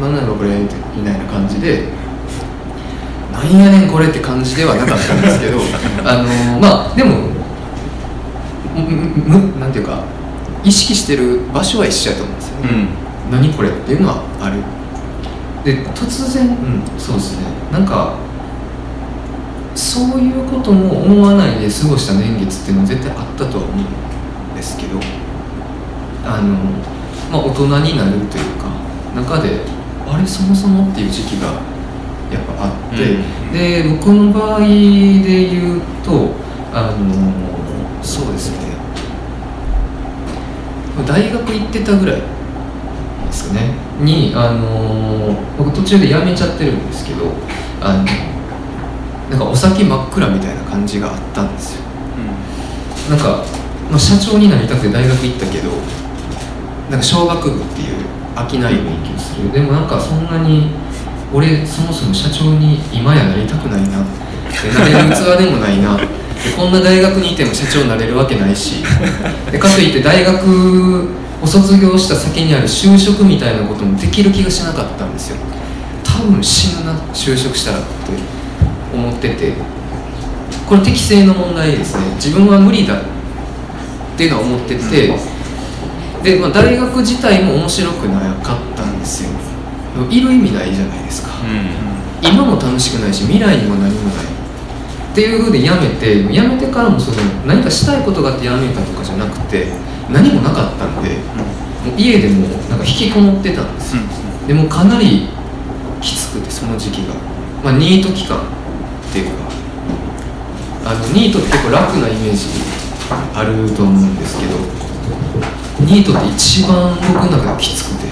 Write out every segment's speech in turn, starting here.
なんなのこれみたいな感じでなんやねんこれって感じではなかったんですけど あのまあでもむなんていうか意識してる場所は一緒やと思うんですよね、うん、何これっていうのはある。で突然、うん、そうですね。なんかそういうことも思わないで過ごした年月っていうのは絶対あったとは思うんですけどあの、まあ、大人になるというか中であれそもそもっていう時期がやっぱあって、うん、で僕の場合で言うとあのそうですね。大学行ってたぐらいですかね。にあの僕途中で辞めちゃってるんですけどあのなんかお酒真っ暗みたいな感じがあったんですよ、うん、なんか、まあ、社長になりたくて大学行ったけどなんか小学部っていう商いを勉強する。でもなんかそんなに俺そもそも社長に今やなりたくないな。ってなれる器でもないな。こんな大学にいても社長になれるわけないし。でかといって大学を卒業した先にある就職みたいなこともできる気がしなかったんですよ。多分死ぬな就職したらって思ってて。これ適正の問題ですね。自分は無理だっていうのは思ってて、で、まあ、大学自体も面白くなかったんですよ。いる意味ないじゃないですか、うん、今も楽しくないし未来にも何もないっていうふうでやめてやめてからもその何かしたいことがあってやめたとかじゃなくて何もなかったんで、うん、もう家でもなんか引きこもってたんですよ、うん、でもかなりきつくてその時期が、まあ、ニート期間っていうか。あのニートって結構楽なイメージあると思うんですけどニートって一番僕の中できつくて。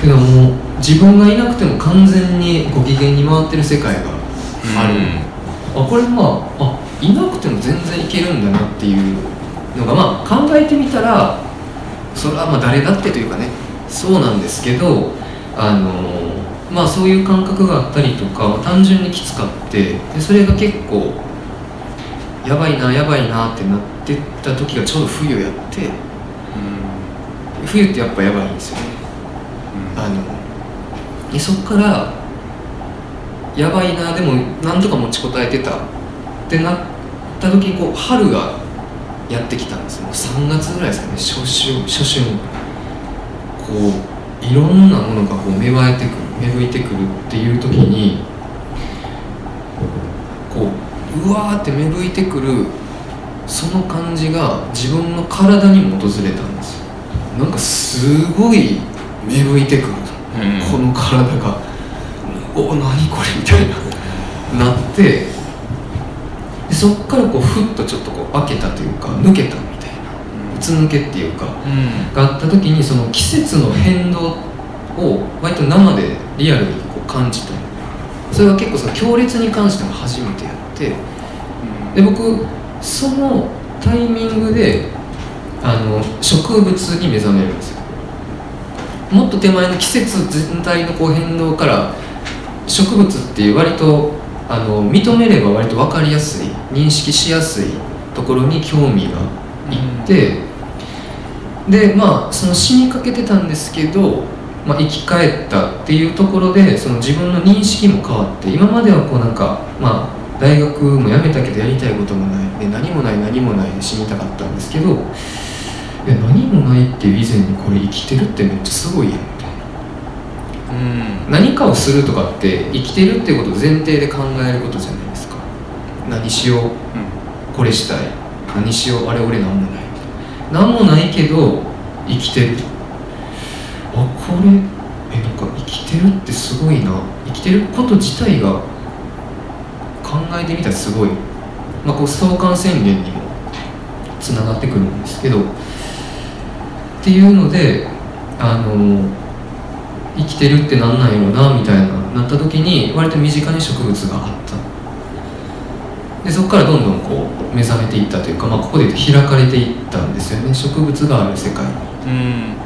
けどもう自分がいなくても完全にご機嫌に回ってる世界がある、うん。あこれまああいなくても全然いけるんだなっていうのがまあ考えてみたらそれはまあ誰だってというかね。そうなんですけどあのまあそういう感覚があったりとか単純にきつかってでそれが結構やばいなやばいなってなってた時がちょうど冬やって、うん、冬ってやっぱやばいんですよね、うん、あのでそっからやばいなでもなんとか持ちこたえてた。ってなった時にこう春がやってきたんですよ。3月ぐらいですかね。初春初春。こういろんなものがこう芽生えてくる芽吹いてくるっていう時にこううわーって芽吹いてくるその感じが自分の体にも訪れたんですよなんかすごい芽吹いてくる、うん、この体が。お何これみたいな。なってでそっからこうふっとちょっとこう開けたというか抜けたみたいな。うつ抜けっていうか、うん、があった時にその季節の変動を割と生でリアルにこう感じたそれは結構その強烈に関しても初めてやって。で僕そのタイミングであの植物に目覚めるんですよ。もっと手前の季節全体のこう変動から植物っていう割とあの認めれば割と分かりやすい認識しやすいところに興味がいって、うん、でまあその死にかけてたんですけど、まあ、生き返ったっていうところでその自分の認識も変わって今まではこうなんかまあ大学も辞めたけどやりたいこともない。で何もない何もないで死にたかったんですけど何もないっていう以前にこれ生きてるってめっちゃすごいやん何かをするとかって生きてるっていうことを前提で考えることじゃないですか。何しよう、うん、これしたい。何しようあれ俺何もない。何もないけど生きてる。あこれえなんか生きてるってすごいな。生きてること自体が考えてみたらすごい、まあ、こう相関宣言にもつながってくるんですけどっていうのであの生きてるってなんないのなみたいななった時に割と身近に植物があった。でそこからどんどんこう目覚めていったというか、まあ、ここで言うと開かれていったんですよね植物がある世界うん。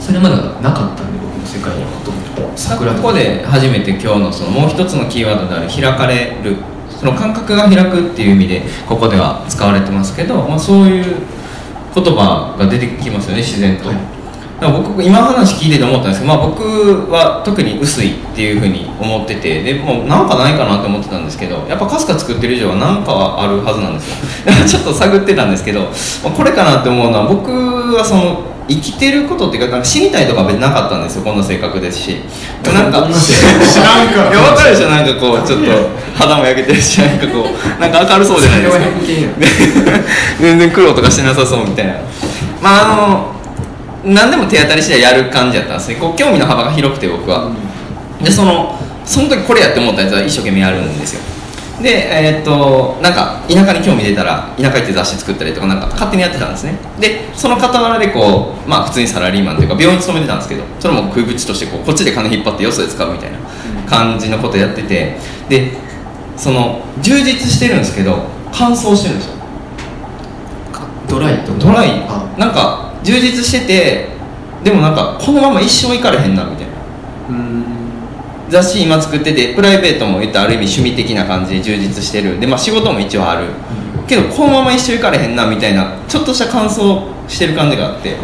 それまだなかったんで世界にはほとんど桜ここで初めて今日のそのもう一つのキーワードである開かれる。その感覚が開くっていう意味でここでは使われてますけど、まあ、そういう言葉が出てきますよね自然と、はい。僕今話聞いてて思ったんですけど、まあ、僕は特に薄いっていうふうに思っててでもうなんかないかなって思ってたんですけどやっぱかすか作ってる以上は何かはあるはずなんですよ。ちょっと探ってたんですけど、まあ、これかなって思うのは僕はその生きてることっていうかなんか死にたいとか別になかったんですよこんな性格ですし。なんか知らんから。いや分かるでしょなんかこうちょっと肌も焼けてるしなんかこうなんか明るそうじゃないですか。全然苦労とかしてなさそうみたいな。まああの何でも手当たり次第やる感じやったんですね。こう興味の幅が広くて僕は。でそのその時これやって思ったやつは一生懸命やるんですよでえーっとなんか田舎に興味出たら田舎行って雑誌作ったりとかなんか勝手にやってたんですね。でその傍らでこうまあ普通にサラリーマンというか病院に勤めてたんですけどそれも食い口としてこうこっちで金引っ張ってよそで使うみたいな感じのことやっててでその充実してるんですけど乾燥してるんですよ。かドライと？ドライ。あ。なんか充実しててでもなんかこのまま一生いかれへんなみたいな。うん雑誌今作っててプライベートも言ったらある意味趣味的な感じで充実してる。でまあ仕事も一応ある。けどこのまま一生いかれへんなみたいなちょっとした感想してる感じがあって。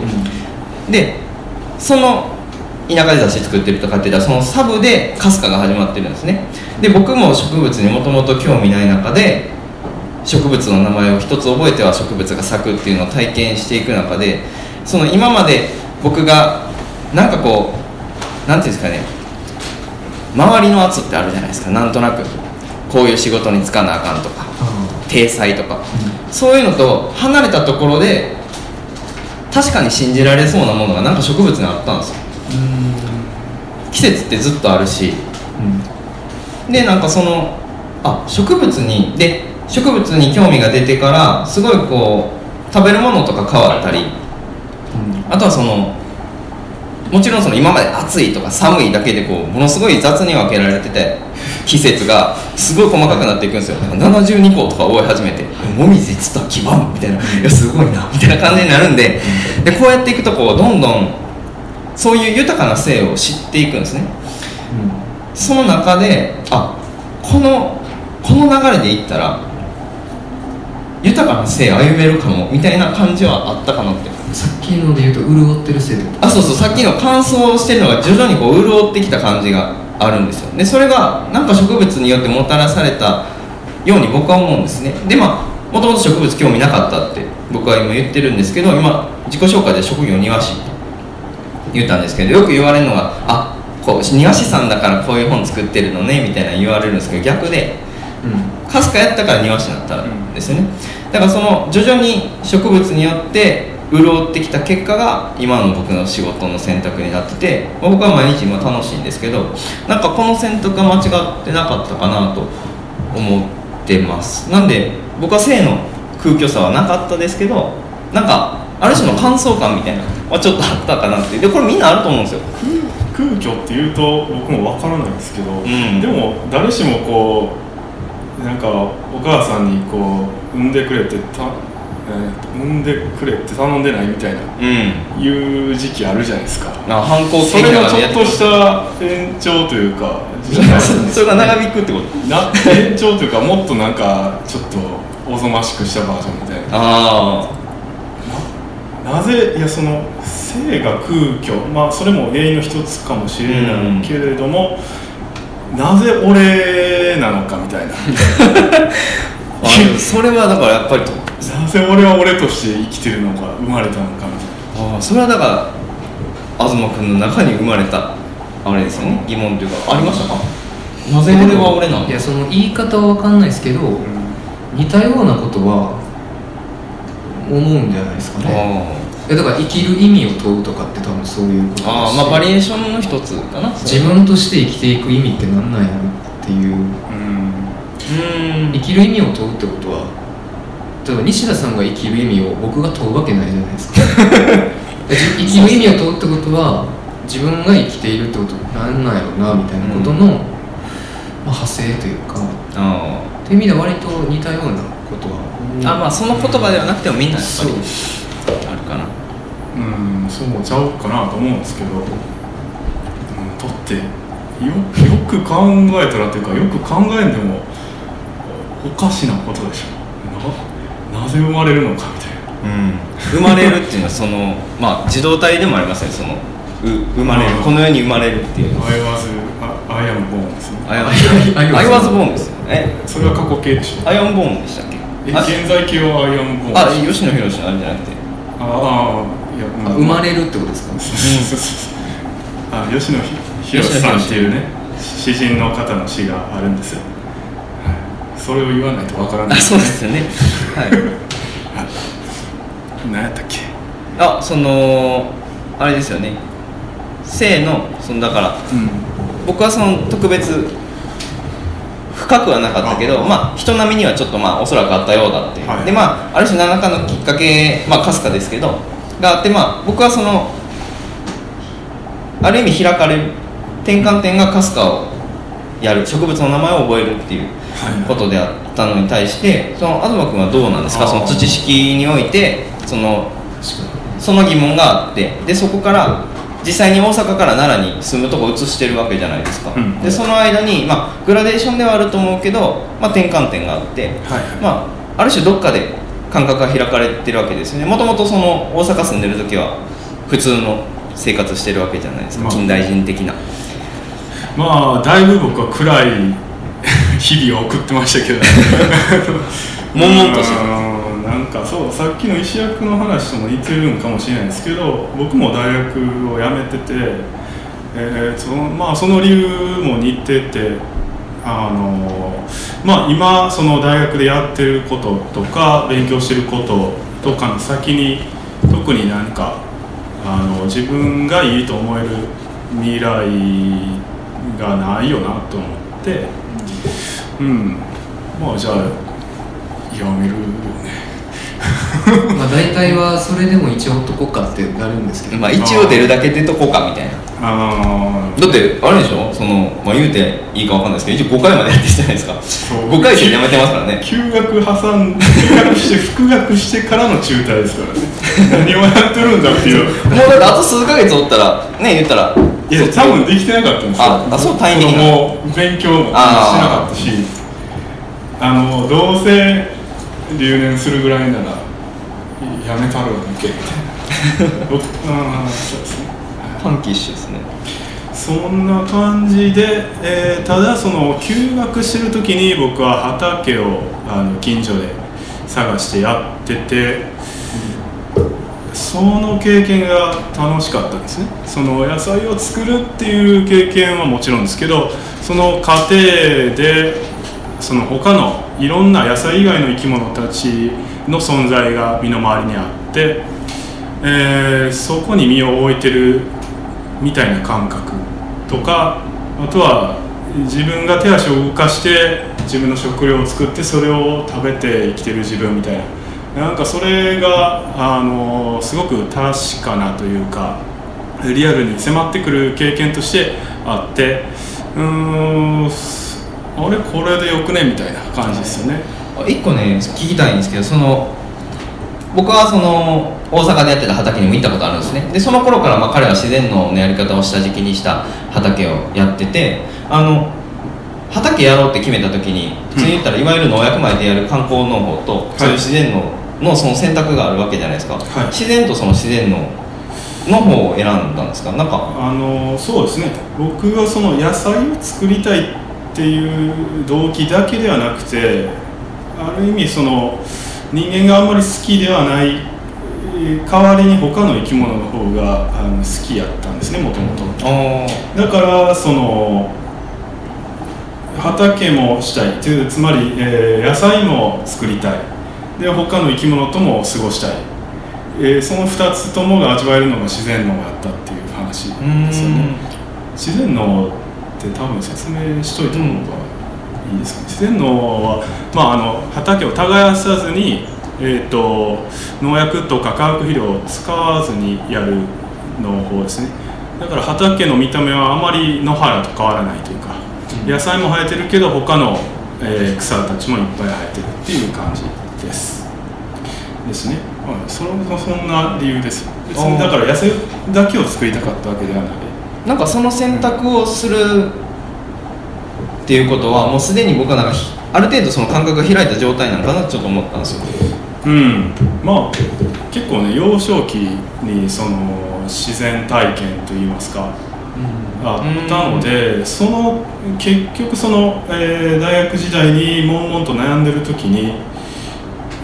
でその田舎で雑誌作ってるとかって言ったらそのサブでかすかが始まってるんですね。で僕も植物にもともと興味ない中で植物の名前を一つ覚えては植物が咲くっていうのを体験していく中でその今まで僕がなんかこうなんていうんですかね周りの圧ってあるじゃないですか。なんとなく。こういう仕事に就かなあかんとか。あ体裁とか。そういうのと離れたところで確かに信じられそうなものがなんか植物にあったんですよ。季節ってずっとあるし。うん。でなんかそのあ植物にで植物に興味が出てからすごいこう食べるものとか変わったり。あとはそのもちろんその今まで暑いとか寒いだけでこうものすごい雑に分けられてて季節がすごい細かくなっていくんですよ。なんか72個とか覚え始めて「もみじつったら基盤」みたいな「いやすごいな」みたいな感じになるんででこうやっていくとこうどんどんそういう豊かな性を知っていくんですね。その中であこのこの流れでいったら豊かな性歩めるかもみたいな感じはあったかなって。さっきので言うと潤ってるせいってこと？あそうそう。さっきの乾燥してるのが徐々にこう潤ってきた感じがあるんですよ。でそれがなんか植物によってもたらされたように僕は思うんですね。でまあもともと植物興味なかったって僕は今言ってるんですけど今自己紹介で職業庭師って言ったんですけどよく言われるのがあこう庭師さんだからこういう本作ってるのねみたいな言われるんですけど逆でうんかすかやったから庭師になったんですよね。だからその徐々に植物によって潤ってきた結果が今の僕の仕事の選択になってて僕は毎日今楽しいんですけどなんかこの選択が間違ってなかったかなと思ってます。なんで僕は性の空虚さはなかったですけどなんかある種の乾燥感みたいなのはちょっとあったかなってでこれみんなあると思うんですよ。空虚っていうと僕もわからないんですけど、ん。でも誰しもこうなんかお母さんにこう産んでくれてた、えー産んでくれって頼んでないみたいなうん。いう時期あるじゃないですか。あ反抗それのちょっとした延長というか それが長引くってこと？な延長というかもっとなんかちょっとおぞましくしたバージョンみたいな。あなぜいやその性が空虚。まあそれも原因の一つかもしれないけれども、なぜ俺なのかみたいな。それはだからやっぱりと。なぜ俺は俺として生きてるのか生まれたのかみたいな。ああそれはだから東君の中に生まれたあれですよね？疑問というかありましたか？なぜ俺は俺なの？いやその言い方は分かんないですけど似たようなことは思うんじゃないですかねあいやだから生きる意味を問うとかって多分そういうことああまあバリエーションの一つかな。自分として生きていく意味って何なんやろっていう。うん。うん。生きる意味を問うってことは例えば西田さんが生きる意味を僕が問うわけないじゃないですか。じ 生きる意味を問うってことは自分が生きているってことなんなんやろなみたいなことの、まあ、派生というか。あっていう意味では割と似たようなことは。ああまあその言葉ではなくてもみんなやっぱりあるかなうんそうちゃうかなと思うんですけど、うん、だってよよく考えたらというかよく考えんでもおかしなことでしょ。ななぜ生まれるのかみたいな。生まれるっていうのはその まあ自動体でもありますねそのう生まれるこの世に生まれるっていうアイワズあアイアムボーンですね。アイアンアイアイワズボーンですよえそれは過去形でしょ。アイアンボーンでしたっけ？えあ現在形はアイアムボーンあ吉野博のあれじゃなくて。ああ生まれるってことですか？あ吉野ひろしさんっていうね詩人の方の詩があるんですよ、はい、それを言わないとわからないあそうですよね。はい。何やったっけ？あそのあれですよね。性のそのだからうん。僕はその特別深くはなかったけどあ。まあ人並みにはちょっとまあおそらくあったようだっていう、はい。でまあある種何らかのきっかけまあかすかですけどがあってまあ僕はそのある意味開かれる転換点がかすかをやる植物の名前を覚えるっていうはい。ことであったのに対してその東君はどうなんですか？その土式においてそのその疑問があってでそこから実際に大阪から奈良に住むとこ移してるわけじゃないですか、うん。でその間に、まあ、グラデーションではあると思うけど、まあ、転換点があって、はい。まあ、ある種どっかで感覚が開かれてるわけですよね。もともとその大阪住んでる時は普通の生活してるわけじゃないですか、まあ。近代人的な。まあだいぶ僕は暗い 日々を送ってましたけど。悶々としてうんなんかそうさっきの石役の話とも似てるんかもしれないですけど僕も大学を辞めてて、えーそのまあ、その理由も似ててあの、まあ、今その大学でやってることとか勉強してることとかの先に特に何かあの自分がいいと思える未来がないよなと思ってうん。まあじゃあやめるよねにまあ大体はそれでも一応ほっとこっかってなるんですけど、まあ一応出るだけ出とこうかみたいなあだってあれでしょ？その、まあ、言うていいかわかんないですけど一応5回までやってるじゃないですか。そう。5回生でやめてますからね。休学挟ん休学して復学してからの中退ですからね。何をやってるんだっていう。もうだってあと数ヶ月おったらね言ったらいや多分できてなかったんですよ。ああそうタイミングが。もう勉強もしてなかったしあのどうせ留年するぐらいならやめたるわけ。みたいな僕あーそうですねファンキッシュですね。そんな感じで、えーただその休学してる時に僕は畑をあの近所で探してやってて、その経験が楽しかったですね。その野菜を作るっていう経験はもちろんですけどその過程でその他のいろんな野菜以外の生き物たちの存在が身の回りにあって、えーそこに身を置いてるみたいな感覚とかあとは自分が手足を動かして自分の食料を作ってそれを食べて生きてる自分みたいななんかそれがあのすごく確かなというかリアルに迫ってくる経験としてあってうーんあれこれでよくねみたいな感じですよね。一個ね聞きたいんですけどその僕はその大阪でやってた畑にも行ったことあるんですね。でその頃からまあ彼は自然農のやり方を下敷きにした畑をやっててあの畑やろうって決めた時に普通に言ったらいわゆる農薬米でやる観光農法と、そういう自然農のその選択があるわけじゃないですか、はい。自然とその自然農の方を選んだんですか？なんか。あのそうですね。僕はその野菜を作りたいっていう動機だけではなくてある意味その人間があんまり好きではないえー代わりに他の生き物の方があの好きやったんですねもともとあだからその畑もしたい。というつまり、えー野菜も作りたい。で他の生き物とも過ごしたい、えーその2つともが味わえるのが自然農があったっていう話ですよね。ん。自然農って多分説明しといた方がいいですかね、自然農は、まあ、あの畑を耕さずに、えー、と農薬とか化学肥料を使わずにやる農法ですね。だから畑の見た目はあまり野原と変わらないというか、野菜も生えてるけど他の、えー草たちもいっぱい生えてるっていう感じです。ですね、はい、それそんな理由です。別にだから野菜だけを作りたかったわけではない。なんかその選択をするっていうことはもうすでに僕はなんかひある程度その感覚が開いた状態なのかなちょっと思ったんですようん。まあ結構ね幼少期にその自然体験といいますかあったのでその結局その、えー大学時代に悶々と悩んでる時に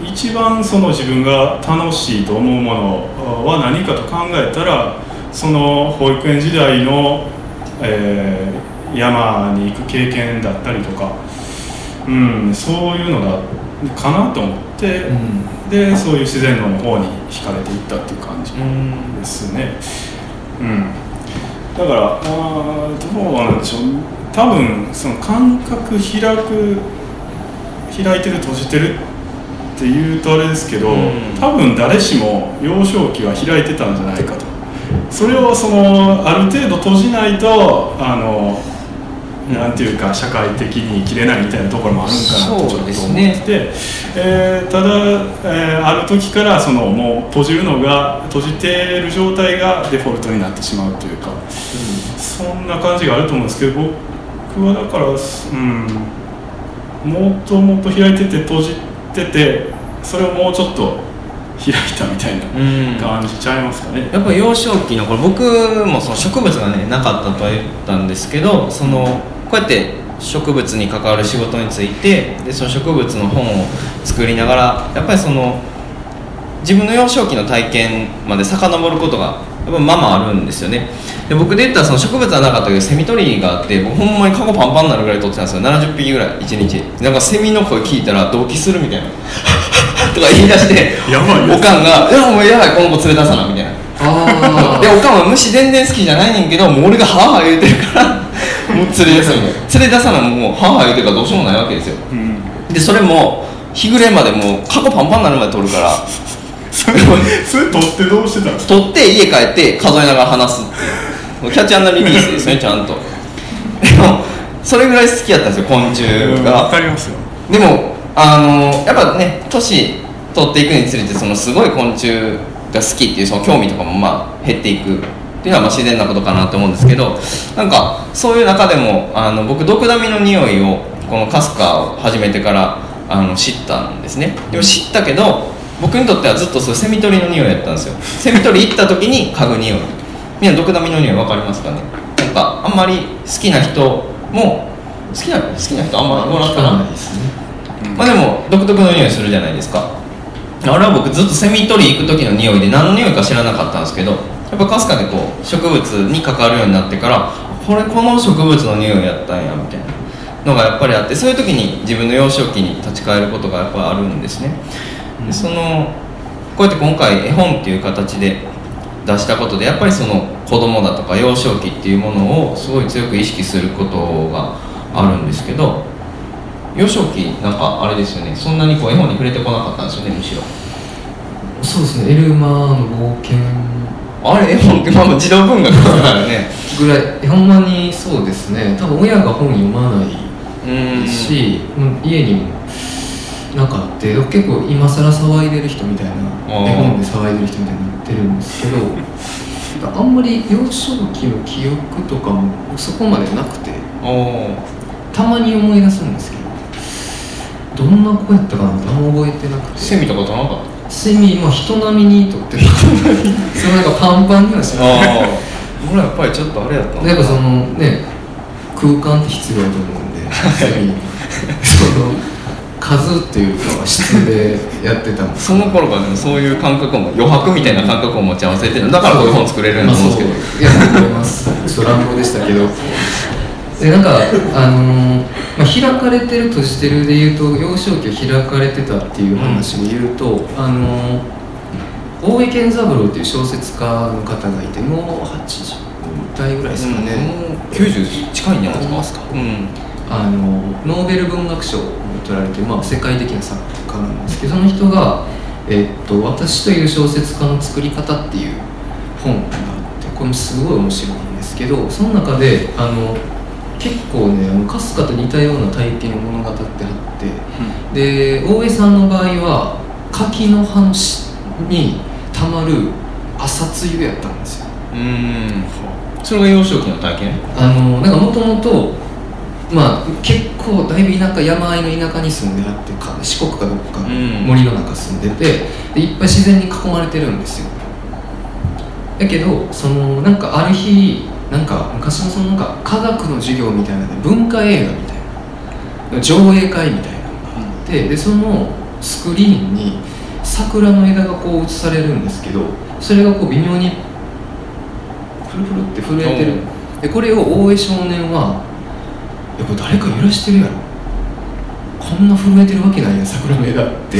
一番その自分が楽しいと思うものは何かと考えたらその保育園時代の、えー山に行く経験だったりとか、うん、そういうのだかなと思って、でそういう自然論の方に惹かれていったっていう感じうんですね。うん、だからあーどうなんでしょう。多分その感覚開く開いてる閉じてるっていうとあれですけど、うん。多分誰しも幼少期は開いてたんじゃないかと。それをそのある程度閉じないとあのなんていうか社会的に生きれないみたいなところもあるんかなとちょっと思って。ですね。て、えーただ、えーある時からそのもう閉じるのが閉じている状態がデフォルトになってしまうというか、そんな感じがあると思うんですけど僕はだから、うん、もっともっと開いてて閉じててそれをもうちょっと開いたみたいなうん。感じちゃいますかね。やっぱ幼少期の頃僕もその植物がねなかったとは言ったんですけどそのこうやって植物に関わる仕事についてでその植物の本を作りながらやっぱりその自分の幼少期の体験まで遡ることがやっぱまあまああるんですよね。で僕で言ったらその植物はなかったけどセミ取りがあって僕ほんまにカゴパンパンになるぐらい取ってたんですよ。70匹ぐらい1日。なんかセミの声聞いたら同期するみたいな。とか言い出してやばいおかんが「いやもうやばいこの子連れ出さな」みたいな。あでおかんは虫全然好きじゃないねんけどもう俺がハーハー言うてるからもう連れ出さない連れ出さないもうハーハー言うてるからどうしようもないわけですよ。うん。でそれも日暮れまでもうカゴパンパンになるまで取るから。それ取ってどうしてたんですか？取って家帰って数えながら話すっていう。キャッチャーリリースですねちゃんと。でもそれぐらい好きやったんですよ昆虫が。かりますよ。でもあのやっぱね年取っていくにつれてそのすごい昆虫が好きっていうその興味とかもまあ減っていくっていうのはまあ自然なことかなと思うんですけどなんかそういう中でもあの僕ドクダミの匂いをこのカスカを始めてからあの知ったんですね。でも知ったけど僕にとってはずっとそうセミ取りの匂いやったんですよ。セミ取り行った時に嗅ぐ匂い。みんなドクダミの匂い分かりますかね？なんかあんまり好きな人も好きな好きな人あんまりおらんかな？ないですね。まあでも独特の匂いするじゃないですか。あれは僕ずっとセミ取り行く時の匂いで何の匂いか知らなかったんですけどやっぱかすかでこう植物に関わるようになってからこれこの植物の匂いやったんやみたいなのがやっぱりあってそういう時に自分の幼少期に立ち返ることがやっぱあるんですね。でそのこうやって今回絵本っていう形で出したことでやっぱりその子供だとか幼少期っていうものをすごい強く意識することがあるんですけど幼少期なんかあれですよね。そんなにこう絵本に触れてこなかったんですよねむしろ。そうですね。エルマーの冒険あれ？絵本ってまあまあ児童文学だからね。ぐらい。ほんまにそうですね。多分親が本読まないうんし、うん。家にもなんかあって結構今更騒いでる人みたいな絵本で騒いでる人みたいになってるんですけどあんまり幼少期の記憶とかもそこまでなくてたまに思い出すんですけどどんな子やったかなってあんま覚えてなくて。セミとかとなかっセミも人並みにとってたそうなんかパンパンにはしない。たああ俺やっぱりちょっとあれやったやっぱそのね空間って必要だと思うんでセミその数っていうかは質でやってたその頃からでもそういう感覚も余白みたいな感覚を持ち合わせてるだからこういう本作れるんだと思うんですけど、まあいや思います。ちょっと乱暴でしたけどでなんかあのーまあ、開かれてるとしてるで言うと幼少期を開かれてたっていう話を言うと、あのー大江健三郎っていう小説家の方がいてもう80代ぐらいですかね、もう90近いんじゃないですか。うん。あのノーベル文学賞を取られてる、まあ、世界的な作家なんですけどその人が「えっと私という小説家の作り方」っていう本があってこれもすごい面白いんですけどその中であの結構ねかすかと似たような体験を物語ってあって、で大江さんの場合は柿の葉のしにたまる朝露やったんですよ。うんそれが幼少期の体験？あのなんかもともとまあ結構構だいぶ田舎山あいの田舎に住んであってか四国かどっかうん。森の中住んでてでいっぱい自然に囲まれてるんですよ。だけどそのなんかある日なんか昔のそのなんか科学の授業みたいな文化映画みたいな上映会みたいなのがあってでそのスクリーンに桜の枝がこう映されるんですけどそれがこう微妙にフルフルって震えてる。でこれを大江少年は「いやこれ誰か揺らしてるやろ。こんな震えてるわけないやん桜の枝」って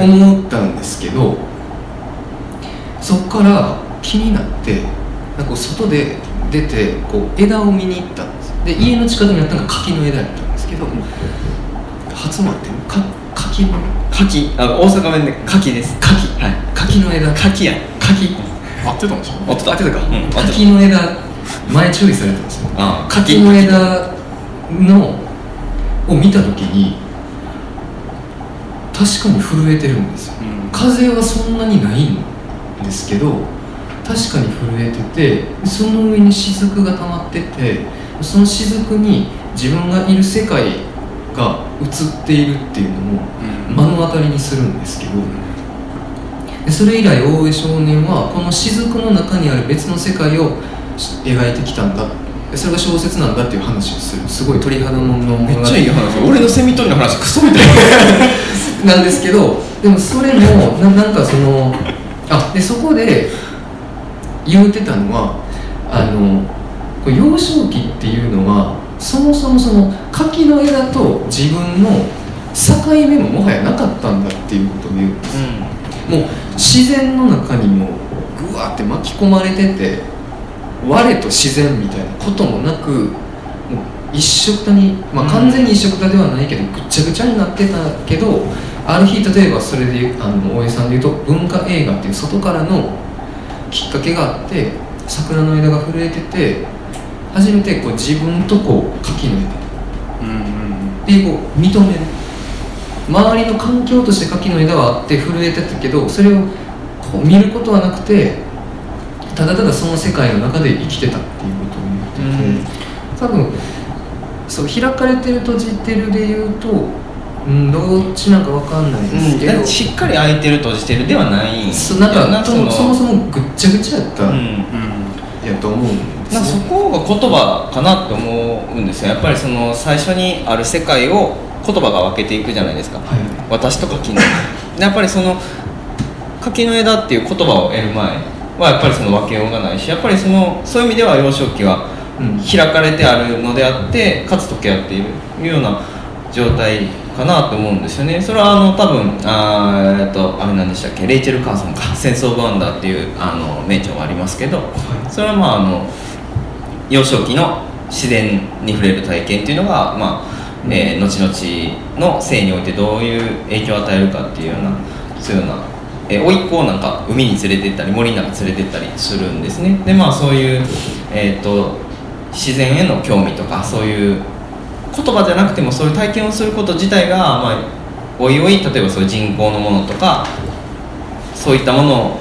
思ったんですけどそっから気になってなんか外で出てこう枝を見に行ったんですで家の近くにあったのが柿の枝やったんですけど初もあってか柿の？柿。あ大阪弁で柿です。柿。はい。柿の枝。柿や。柿。合ってたんでしょ合ってた。あってたか、うん柿の枝前注意されたんですよ。あ柿の枝のを見た時に確かに震えてるんですよ。うん。風はそんなにないんですけど確かに震えててその上に雫が溜まっててその雫に自分がいる世界が映っているっていうのもうん。目の当たりにするんですけどでそれ以来大江少年はこの雫の中にある別の世界をし描いてきたんだ。でそれが小説なんだっていう話をする。すごい鳥肌もんのめっちゃいい話。俺のセミ取りの話クソみたい。なんですけどでもそれもななんかそのあでそこで言うてたのはあの幼少期っていうのはそもそもその柿の枝と自分の境目ももはやなかったんだっていうことを言うんです。もう自然の中にもぐわーって巻き込まれてて我と自然みたいなこともなくもう一緒くたに、まあ、うん。完全に一緒くたではないけどぐっちゃぐちゃになってたけどある日例えばそれであの大江さんで言うと文化映画っていう外からのきっかけがあって桜の枝が震えてて初めてこう自分とこう柿の枝。うんうんでこう認める。周りの環境として柿の枝はあって震えてたけどそれをこう見ることはなくてただただその世界の中で生きてたっていうことを言ってて、多分そう開かれてる閉じてるで言うと、うん、どっちなんかわかんないですけど、うん、しっかり開いてる閉じてるではない。なんかそもそもぐっちゃぐちゃやった、うん。うんやと思うんですなんかそねこが言葉かなって思うんですよ。やっぱりその最初にある世界を言葉が分けていくじゃないですか、はい。私と柿の枝やっぱりその柿の枝っていう言葉を得る前はやっぱりその分けようがないしやっぱりそのそういう意味では幼少期はうん。開かれてあるのであってかつ溶け合っているというような状態かなと思うんですよね。それはあの多分あーえっとあれなんでしたっけ？レイチェル・カーソンか「戦争ブワンダー」っていうあの名著がありますけど。それはまああの幼少期の自然に触れる体験っていうのが、まあえー後々の性においてどういう影響を与えるかっていうようなそういうような、えー、甥っ子をなんか海に連れて行ったり森の中連れて行ったりするんですね。でまあそういう、えー、と自然への興味とかそういう言葉じゃなくてもそういう体験をすること自体が、まあ、おいおい例えばそういう人工のものとかそういったもの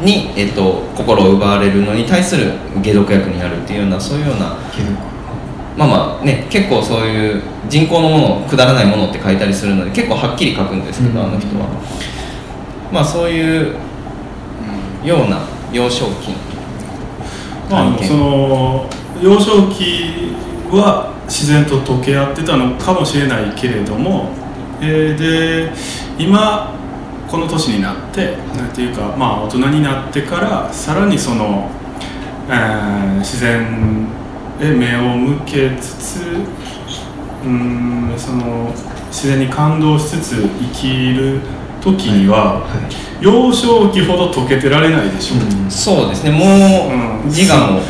に、えっと、心を奪われるのに対する解毒薬になるっていうようなそういうようなまあまあね結構そういう人工のものくだらないものって書いたりするので結構はっきり書くんですけど、うん。あの人は。まあそういうような幼少期。まあ、その幼少期は自然と溶け合ってたのかもしれないけれども、えーで今この年になってなんていうかまあ大人になってからさらにその、えー自然へ目を向けつつうーんその自然に感動しつつ生きる時には、幼少期ほど溶けてられないでしょう、うん。そうですね。もう、うん。自我も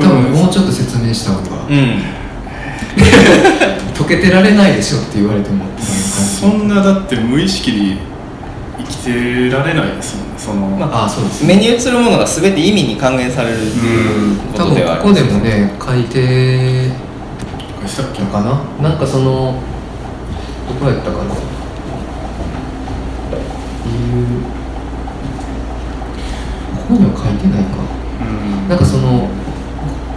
多分もうちょっと説明した方がうん 溶けてられないでしょって言われてもそんなだって無意識に生きてられないですもんねその、まああそうです目に映るものが全て意味に還元されるっていうこ多とではあ分りますここでもね書いてしたっけたかな？なんかそのどこやったかな？理由。ここには書いてないか。うん。なんかその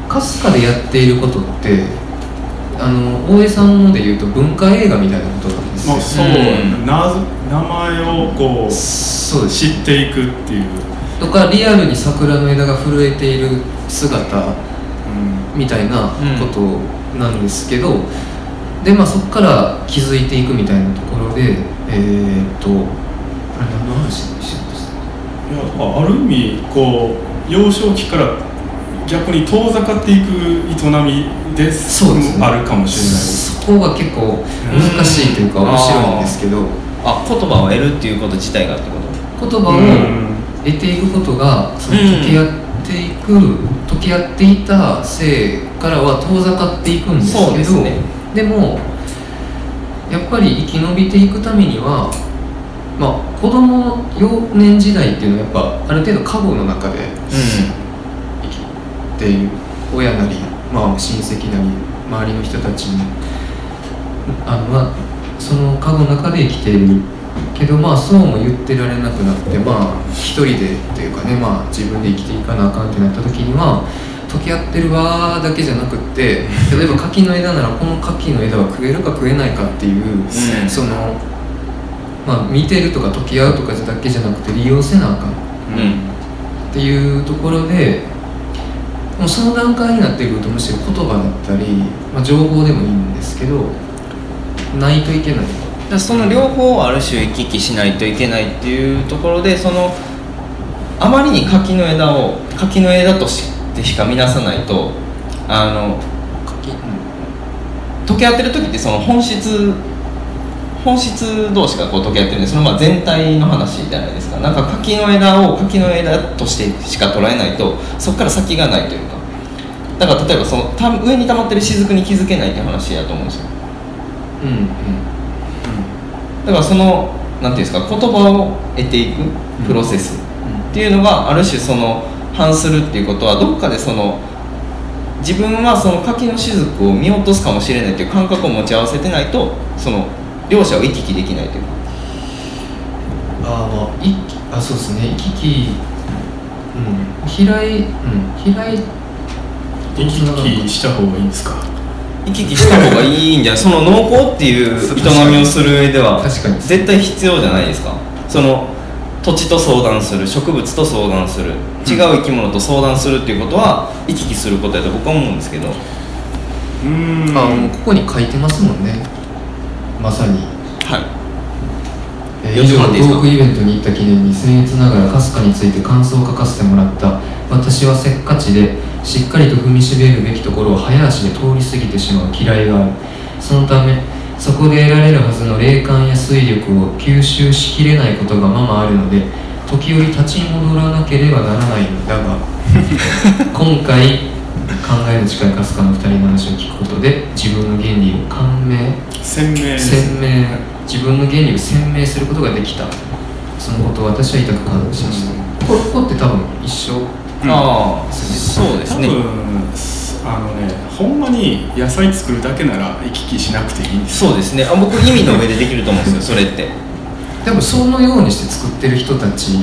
かすかでやっていることってああの大江さんので言うと文化映画みたいなことなんですよ。まあそう、うん。な名前をこうそうです。知っていくっていう、とかリアルに桜の枝が震えている姿うん。みたいなことなんですけど、でまあそこから気づいていくみたいなところでえー、っとあれ何の話でしたっいやある意味こう幼少期から逆に遠ざかっていく営みですそうですね。あるかもしれない。ですそこが結構難しいというかうん。面白いんですけど。あ言葉を得るっていうこと自体がってこと？言葉を得ていくことがその溶け合っていく、溶け合っていた性からは遠ざかっていくんですけどですね。でもやっぱり生き延びていくためにはまあ子供の幼年時代っていうのはやっぱある程度過去の中で生きている親なり、まあ、親戚なり周りの人たちにあの、まあ、その過去の中で生きているけどまあそうも言ってられなくなってまあ一人でっていうかねまあ自分で生きていかなあかんってなった時には溶け合ってるわだけじゃなくって 例えば柿の枝ならこの柿の枝は食えるか食えないかっていう、ん。そのまあ見てるとか溶け合うとかだけじゃなくて利用せなあかんうん。っていうところでもうその段階になってくるとむしろ言葉だったり、まあ、情報でもいいんですけどないといけない。だその両方をある種行き来しないといけないっていうところでそのあまりに柿の枝を柿の枝としてしか見なさないとあの柿、溶け合ってる時ってその本質本質同士がこう溶け合ってるんでそのまあ全体の話じゃないですか。なんか柿の枝を柿の枝としてしか捉えないとそこから先がないというかだから例えばそのた上に溜まってる雫に気づけないって話やと思うんですよ。うんうんだからそのなんていうんですか言葉を得ていくプロセスっていうのがある種その反するっていうことはどっかでその自分はその柿の雫を見落とすかもしれないっていう感覚を持ち合わせてないとその両者を行き来できないというか。ああまあ一気あそうですね。行き来。うん。平井うん。平井行き来した方がいいんですか？行き来した方がいいんじゃない？その濃厚っていう営みをする上では確かに。絶対必要じゃないですか？その土地と相談する植物と相談する違う生き物と相談するっていうことは行き来することやと僕は思うんですけど。うーんあもうここに書いてますもんね。まさに。はい。以上トークイベントに行った記念に僭越ながらかすかについて感想を書かせてもらった私はせっかちでしっかりと踏みしめるべきところを早足で通り過ぎてしまう嫌いがある。そのためそこで得られるはずの霊感や推力を吸収しきれないことがままあるので時折立ち戻らなければならないのだが 今回考えの近いかすかな2人の話を聞くことで自分の原理を感明鮮明鮮明自分の原理を鮮明することができた。そのことを私は痛く感じました。これここって多分一緒？うんああそうですね。多分あのねほんまに野菜作るだけなら行き来しなくていいんですそうですね。あ僕意味の上でできると思うんですよ それって。多分そのようにして作ってる人たち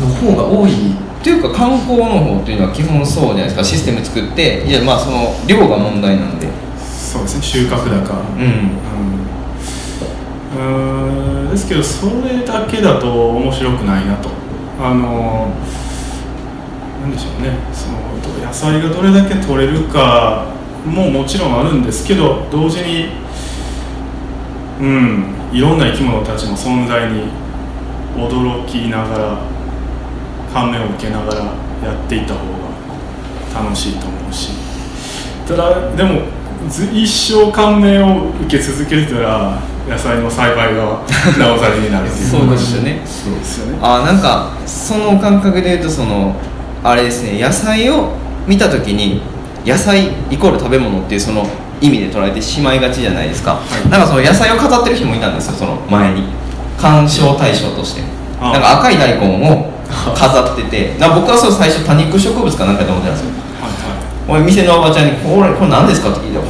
の方が多い。っていうか観光の方っていうのは基本そうじゃないですか。システム作っていやまあその量が問題なんで。そうですね収穫高。うん。うん。うーんですけどそれだけだと面白くないなと。あのなんでしょうね。その野菜がどれだけ取れるかももちろんあるんですけど同時にうんいろんな生き物たちの存在に驚きながら感銘を受けながらやっていった方が楽しいと思うし。ただでもず一生感銘を受け続けてたら野菜の栽培がなおざりになるっていう。そうですよね。そうですよね。あなんかその感覚で言うとそのあれですね野菜を見た時に野菜イコール食べ物っていうその意味で捉えてしまいがちじゃないですか、い。なんかその野菜を飾ってる人もいたんですよその前に。鑑賞対象として。あなんか赤い大根を 飾ってて。な僕はそう最初多肉植物かなんかと思ってたんですよ。はいはい。俺店のおばちゃんに「これこれ何ですか?」って聞いたら